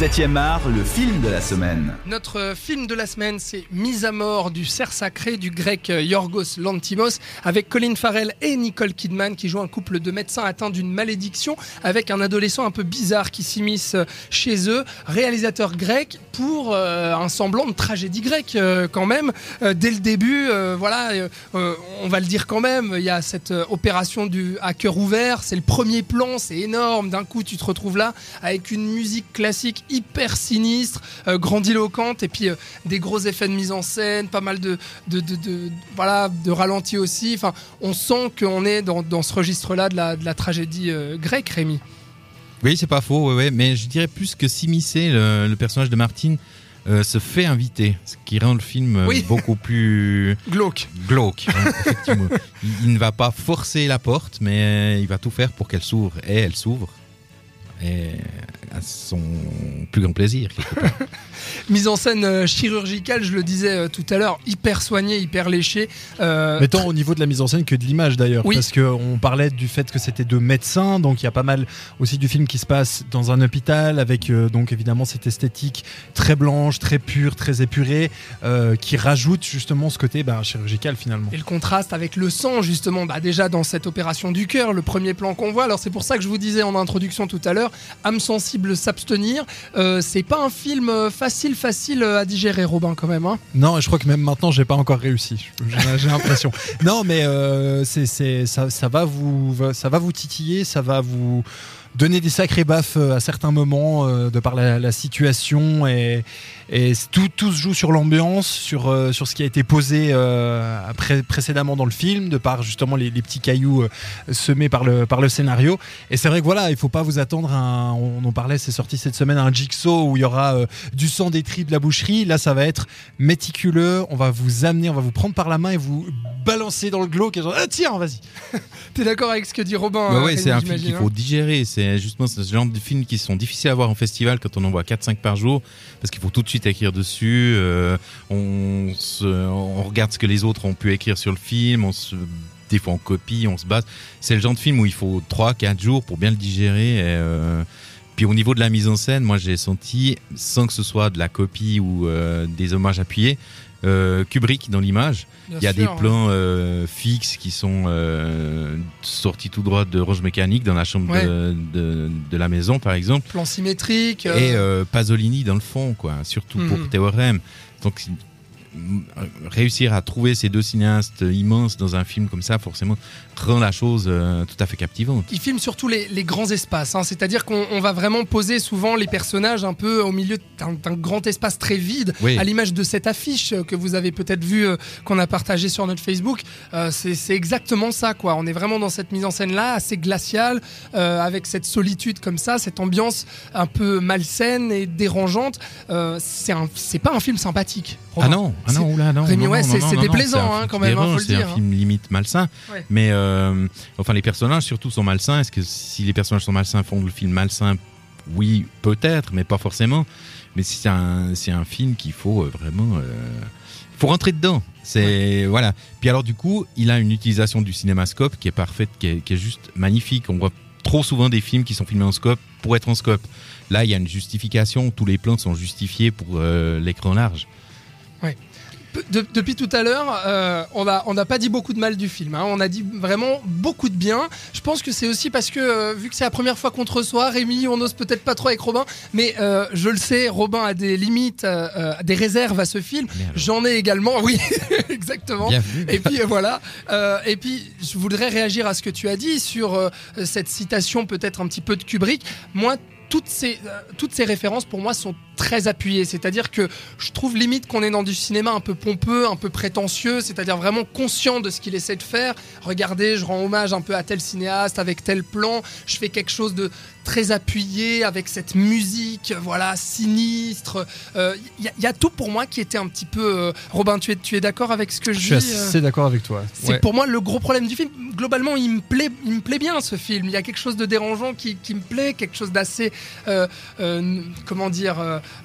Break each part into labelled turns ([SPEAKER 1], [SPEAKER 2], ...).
[SPEAKER 1] 7e art, le film de la semaine.
[SPEAKER 2] Notre film de la semaine, c'est Mise à mort du cerf sacré du grec Yorgos Lantimos, avec Colin Farrell et Nicole Kidman qui jouent un couple de médecins atteints d'une malédiction, avec un adolescent un peu bizarre qui s'immisce chez eux, réalisateur grec pour euh, un semblant de tragédie grecque euh, quand même. Euh, dès le début, voilà, on va le dire quand même, il y a cette opération du à cœur ouvert, c'est le premier plan, c'est énorme. D'un coup, tu te retrouves là avec une musique classique hyper sinistre, euh, grandiloquente, et puis euh, des gros effets de mise en scène, pas mal de, de, de, voilà, de ralenti aussi. Enfin, on sent qu'on est dans, dans ce registre-là de la, de la tragédie euh, grecque, Rémi.
[SPEAKER 3] Oui, c'est pas faux, ouais, mais je dirais plus que s'immiscer le, le personnage de Martine. se fait inviter, ce qui rend le film beaucoup plus
[SPEAKER 2] glauque.
[SPEAKER 3] Glauque, effectivement. il, il, ne va pas forcer la porte, mais il va tout faire pour qu'elle s'ouvre et elle s'ouvre. Et à son plus grand plaisir.
[SPEAKER 2] Mise en scène euh, chirurgicale, je le disais euh, tout à l'heure, hyper soignée, hyper léchée.
[SPEAKER 4] Euh, Mais tant au niveau de la mise en scène que de l'image d'ailleurs,
[SPEAKER 2] oui.
[SPEAKER 4] parce qu'on parlait du fait que c'était deux médecins, donc il y a pas mal aussi du film qui se passe dans un hôpital avec donc évidemment cette esthétique très blanche, très pure, très épurée, qui rajoute justement ce côté bah, chirurgical finalement.
[SPEAKER 2] Et le contraste avec le sang justement, bah, déjà dans cette opération du cœur, le premier plan qu'on voit. Alors c'est pour ça que je vous disais en introduction tout à l'heure, âme sensible s'abstenir. c'est pas un film facile, facile à digérer, Robin, quand même. Hein
[SPEAKER 4] non, je crois que même maintenant, j'ai pas encore réussi. J'ai l'impression. non, mais euh, c'est, ça, ça va vous titiller, ça va vous donner des sacrés baffes euh, à certains moments euh, de par la, la situation et, et tout, tout, se joue sur l'ambiance, sur, euh, sur ce qui a été posé euh, pré précédemment dans le film, de par justement les, les petits cailloux euh, semés par le, par le scénario. Et c'est vrai que voilà, il faut pas vous attendre à un, on en parlait, c'est sorti cette semaine, un jigsaw où il y aura euh, du sang, des tripes, de la boucherie. Là, ça va être méticuleux, on va vous amener, on va vous prendre par la main et vous balancer dans le glauque et genre, ah, tiens, vas-y.
[SPEAKER 2] T'es d'accord avec ce que dit Robin
[SPEAKER 3] bah ouais, c'est un film qu'il faut digérer. C'est justement ce genre de films qui sont difficiles à voir en festival quand on en voit 4-5 par jour parce qu'il faut tout de suite écrire dessus. Euh, on, regarde ce que les autres ont pu écrire sur le film. On se des fois on copie, on se base. C'est le genre de film où il faut 3-4 jours pour bien le digérer. Euh, puis au niveau de la mise en scène, moi j'ai senti, sans que ce soit de la copie ou euh, des hommages appuyés, euh, Kubrick dans l'image. Il y a
[SPEAKER 2] sûr,
[SPEAKER 3] des plans euh, fixes qui sont euh, sortis tout droit de Roche Mécanique dans la chambre
[SPEAKER 2] Ouais.
[SPEAKER 3] de, de, de la maison, par exemple.
[SPEAKER 2] Plan symétrique.
[SPEAKER 3] Et Pasolini dans le fond, quoi, surtout pour
[SPEAKER 2] Mhm.
[SPEAKER 3] Théorème. Donc, réussir à trouver ces deux cinéastes immenses dans un film comme ça, forcément, rend la chose euh, tout à fait captivante.
[SPEAKER 2] Il filme surtout les, les grands espaces, hein. c'est-à-dire qu'on on va vraiment poser souvent les personnages un peu au milieu d'un grand espace très vide,
[SPEAKER 3] Oui.
[SPEAKER 2] à l'image de cette affiche euh, que vous avez peut-être vue, euh, qu'on a partagée sur notre Facebook. Euh, c'est exactement ça, quoi. On est vraiment dans cette mise en scène-là, assez glaciale, euh, avec cette solitude comme ça, cette ambiance un peu malsaine et dérangeante. Euh, c'est pas un film sympathique.
[SPEAKER 3] Ah non, ah non,
[SPEAKER 2] C'est-
[SPEAKER 3] oula, non.
[SPEAKER 2] Rémi,
[SPEAKER 3] non,
[SPEAKER 2] ouais, c'est- déplaisant, hein,
[SPEAKER 3] film
[SPEAKER 2] quand même, hein,
[SPEAKER 3] dérange,
[SPEAKER 2] faut le
[SPEAKER 3] C'est un
[SPEAKER 2] hein.
[SPEAKER 3] film limite malsain.
[SPEAKER 2] Ouais.
[SPEAKER 3] Mais, euh, enfin, les personnages surtout sont malsains. Est-ce que si les personnages sont malsains, font le film malsain? Oui, peut-être, mais pas forcément. Mais c'est un, film qu'il faut euh, vraiment. euh, faut rentrer dedans. C'est voilà. Puis alors du coup, il a une utilisation du cinémascope qui est parfaite, qui est, qui est juste magnifique. On voit trop souvent des films qui sont filmés en scope pour être en scope. Là, il y a une justification. Tous les plans sont justifiés pour euh, l'écran large.
[SPEAKER 2] De- depuis tout à l'heure, euh, on n'a on pas dit beaucoup de mal du film. hein. On a dit vraiment beaucoup de bien. Je pense que c'est aussi parce que, euh, vu que c'est la première fois qu'on te reçoit, Rémi, on n'ose peut-être pas trop avec Robin, mais euh, je le sais, Robin a des limites, des réserves à ce film. J'en ai également, oui, exactement. Et puis voilà. Et puis je voudrais réagir à ce que tu as dit sur cette citation peut-être un petit peu de Kubrick. Moi, toutes ces, toutes ces références pour moi sont très appuyées. C'est-à-dire que je trouve limite qu'on est dans du cinéma un peu pompeux, un peu prétentieux, c'est-à-dire vraiment conscient de ce qu'il essaie de faire. Regardez, je rends hommage un peu à tel cinéaste avec tel plan. Je fais quelque chose de très appuyé avec cette musique, voilà, sinistre. Il y, a- y a tout pour moi qui était un petit peu. euh, Robin, tu es, tu es d'accord avec ce que je,
[SPEAKER 4] Je suis
[SPEAKER 2] dis euh
[SPEAKER 4] assez d'accord avec toi.
[SPEAKER 2] c'est
[SPEAKER 4] Ouais.
[SPEAKER 2] pour moi le gros problème du film. Globalement, il me plaît, il me plaît bien ce film. Il y a quelque chose de dérangeant qui, qui me plaît, quelque chose d'assez, euh, euh, comment dire,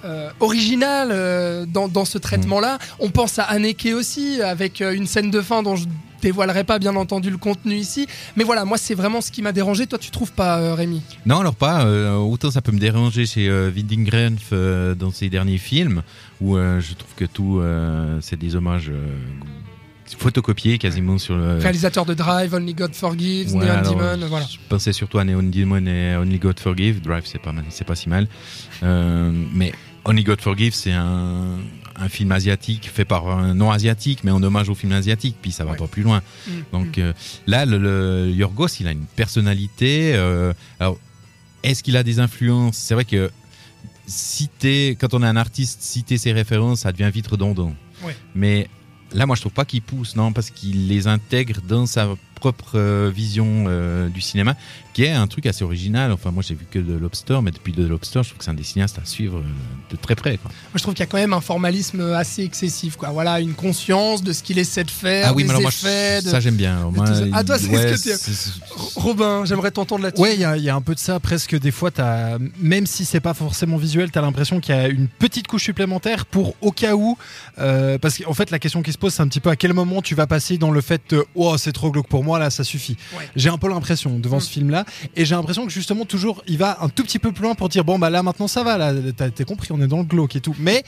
[SPEAKER 2] euh, original euh, dans, ce traitement-là. On pense à Haneke aussi, avec euh, une scène de fin dont je dévoilerai pas bien entendu le contenu ici, mais voilà, moi c'est vraiment ce qui m'a dérangé. Toi, tu trouves pas, Rémi?
[SPEAKER 3] Non, alors pas. autant ça peut me déranger chez euh, dans ses derniers films, où je trouve que tout, c'est des hommages photocopiés quasiment sur le.
[SPEAKER 2] Réalisateur de Drive, Only God Forgives,
[SPEAKER 3] Ouais,
[SPEAKER 2] Neon
[SPEAKER 3] alors,
[SPEAKER 2] Demon, voilà.
[SPEAKER 3] Je pensais surtout à Neon Demon et Only God Forgive. Drive, c'est pas mal, c'est pas si mal. Euh, mais Only God Forgive, c'est un, un film asiatique fait par un non asiatique, mais en hommage au film asiatique. Puis ça va
[SPEAKER 2] Ouais.
[SPEAKER 3] pas plus loin.
[SPEAKER 2] Mm,
[SPEAKER 3] Donc
[SPEAKER 2] mm.
[SPEAKER 3] euh, là, le, le Yorgos, il a une personnalité. euh, alors, est-ce qu'il a des influences? C'est vrai que citer, quand on est un artiste, citer ses références, ça devient vite redondant.
[SPEAKER 2] Ouais.
[SPEAKER 3] Mais là, moi, je trouve pas qu'il pousse, non, parce qu'il les intègre dans sa propre euh, vision euh, du cinéma, qui est un truc assez original. Enfin, moi, j'ai vu que de Lobster, mais depuis de Lobster, je trouve que c'est un des cinéastes à suivre euh, de très près. quoi.
[SPEAKER 2] Moi, je trouve qu'il y a quand même un formalisme assez excessif, quoi. Voilà, une conscience de ce qu'il essaie de faire,
[SPEAKER 3] Ah oui,
[SPEAKER 2] des
[SPEAKER 3] mais alors moi,
[SPEAKER 2] effets. de-
[SPEAKER 3] ça, j'aime bien. Alors, moi.
[SPEAKER 2] Ah, toi, c'est ce que Robin, j'aimerais t'entendre là-dessus.
[SPEAKER 4] Ouais, il y, a- il y a un peu de ça. Presque des fois, as, même si c'est pas forcément visuel, tu as l'impression qu'il y a une petite couche supplémentaire pour au cas où. euh, parce qu'en fait, la question qui se pose, c'est un petit peu à quel moment tu vas passer dans le fait de, oh, c'est trop glauque pour moi, là, ça suffit.
[SPEAKER 2] Ouais.
[SPEAKER 4] J'ai un peu l'impression devant
[SPEAKER 2] Mm.
[SPEAKER 4] ce film-là. Et j'ai l'impression que justement, toujours, il va un tout petit peu plus loin pour dire, bon, bah là, maintenant, ça va, là, t'as compris, on est dans le glauque et tout. Mais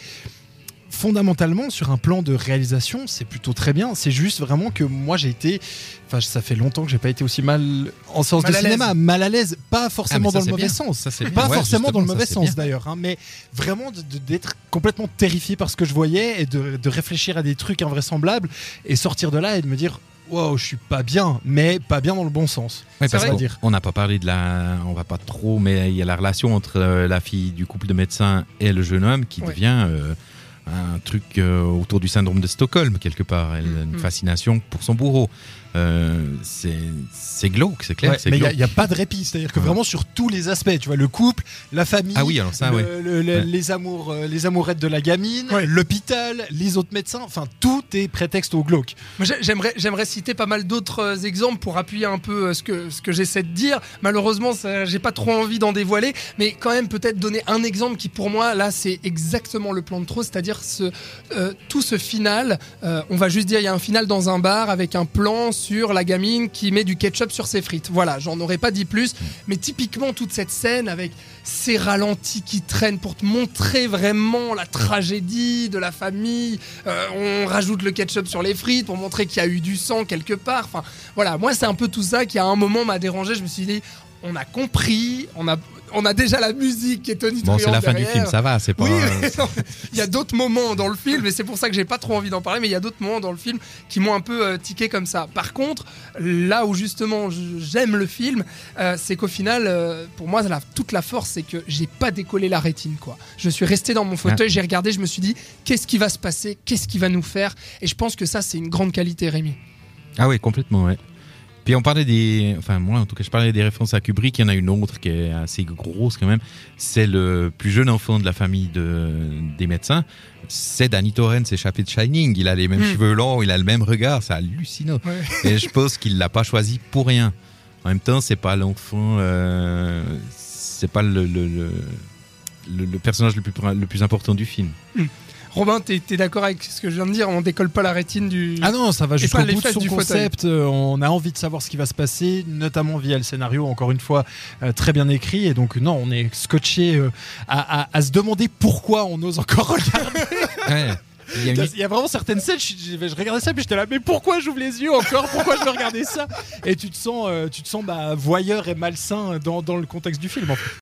[SPEAKER 4] fondamentalement sur un plan de réalisation c'est plutôt très bien c'est juste vraiment que moi j'ai été enfin ça fait longtemps que j'ai pas été aussi mal en séance
[SPEAKER 2] Mal
[SPEAKER 4] de
[SPEAKER 2] à
[SPEAKER 4] cinéma mal à l'aise pas forcément
[SPEAKER 3] Ah, ça,
[SPEAKER 4] dans le mauvais
[SPEAKER 3] bien.
[SPEAKER 4] sens
[SPEAKER 3] Ça,
[SPEAKER 4] pas
[SPEAKER 3] Ouais,
[SPEAKER 4] forcément dans le mauvais
[SPEAKER 3] ça,
[SPEAKER 4] sens d'ailleurs hein, mais vraiment d'être complètement terrifié par ce que je voyais et de, de réfléchir à des trucs invraisemblables et sortir de là et de me dire wow je suis pas bien mais pas bien dans le bon sens
[SPEAKER 3] parce
[SPEAKER 2] vrai.
[SPEAKER 4] dire.
[SPEAKER 3] on n'a pas parlé de la, on va pas trop, mais il y a la relation entre euh, la fille du couple de médecins et le jeune homme qui
[SPEAKER 2] Ouais.
[SPEAKER 3] devient euh, un truc euh, autour du syndrome de Stockholm quelque part. Elle a une
[SPEAKER 2] Mhm.
[SPEAKER 3] fascination pour son bourreau. Euh, c'est c'est glauque, c'est clair.
[SPEAKER 4] Ouais, mais il n'y a, pas de répit c'est à dire que
[SPEAKER 3] Ouais.
[SPEAKER 4] vraiment sur tous les aspects tu vois le couple la famille
[SPEAKER 3] Ah oui, alors ça,
[SPEAKER 4] le-
[SPEAKER 3] ouais.
[SPEAKER 4] le- le-
[SPEAKER 3] Ouais.
[SPEAKER 4] les amours euh, les amourettes de la gamine
[SPEAKER 2] Ouais.
[SPEAKER 4] l'hôpital les autres médecins enfin tout est prétexte au glauque
[SPEAKER 2] J'aimerais, j'aimerais citer pas mal d'autres euh, exemples pour appuyer un peu ce que, ce que j'essaie de dire. Malheureusement, j'ai pas trop envie d'en dévoiler, mais quand même peut-être donner un exemple qui pour moi là c'est exactement le plan de trop, c'est-à-dire euh, tout ce final. euh, on va juste dire il y a un final dans un bar avec un plan sur la gamine qui met du ketchup sur ses frites. Voilà, j'en aurais pas dit plus, mais typiquement toute cette scène avec ces ralentis qui traînent pour te montrer vraiment la tragédie de la famille. Euh, on rajoute le ketchup sur les frites pour montrer qu'il y a eu du sang quelque part. Enfin, voilà, moi c'est un peu tout ça qui à un moment m'a dérangé. Je me suis dit, on a compris, on a, on a déjà la musique qui est tonitruante
[SPEAKER 3] Bon, c'est la fin du film, ça va, c'est pas.
[SPEAKER 2] Oui, il y a d'autres moments dans le film, et c'est pour ça que j'ai pas trop envie d'en parler, mais il y a d'autres moments dans le film qui m'ont un peu euh, tiqué comme ça. Par contre, là où justement j'aime le film, euh, c'est qu'au final, euh, pour moi, la- toute la force, c'est que j'ai pas décollé la rétine, quoi. Je suis resté dans mon fauteuil, j'ai regardé, je me suis dit, qu'est-ce qui va se passer, qu'est-ce qui va nous faire, et je pense que ça, c'est une grande qualité, Rémi.
[SPEAKER 3] Ah oui, complètement, ouais. Puis on parlait des, enfin moi en tout cas je parlais des références à Kubrick. Il y en a une autre qui est assez grosse quand même. C'est le plus jeune enfant de la famille de, des médecins. C'est Danny Torrance, échappé de Shining. Il a les mêmes
[SPEAKER 2] Hmm.
[SPEAKER 3] cheveux longs, il a le même regard, c'est hallucinant.
[SPEAKER 2] Ouais.
[SPEAKER 3] Et je pense qu'il l'a pas choisi pour rien. En même temps, c'est pas l'enfant, euh, c'est pas le, le, le, personnage le plus, le plus important du film.
[SPEAKER 2] Robin, t'es es, d'accord avec ce que je viens de dire? On décolle pas la rétine du.
[SPEAKER 4] Ah non, ça va jusqu'au bout de son
[SPEAKER 2] du
[SPEAKER 4] concept. euh, on a envie de savoir ce qui va se passer, notamment via le scénario, encore une fois, euh, très bien écrit. Et donc, non, on est scotché euh, à, à- à se demander pourquoi on ose encore regarder.
[SPEAKER 3] Ouais. Il y a une-
[SPEAKER 4] Il y a vraiment certaines scènes, je, je- je regardais ça, puis j'étais là, mais pourquoi j'ouvre les yeux encore? Pourquoi je veux regarder ça? Et tu te sens, euh, tu te sens bah, voyeur et malsain dans, dans le contexte du film. en fait.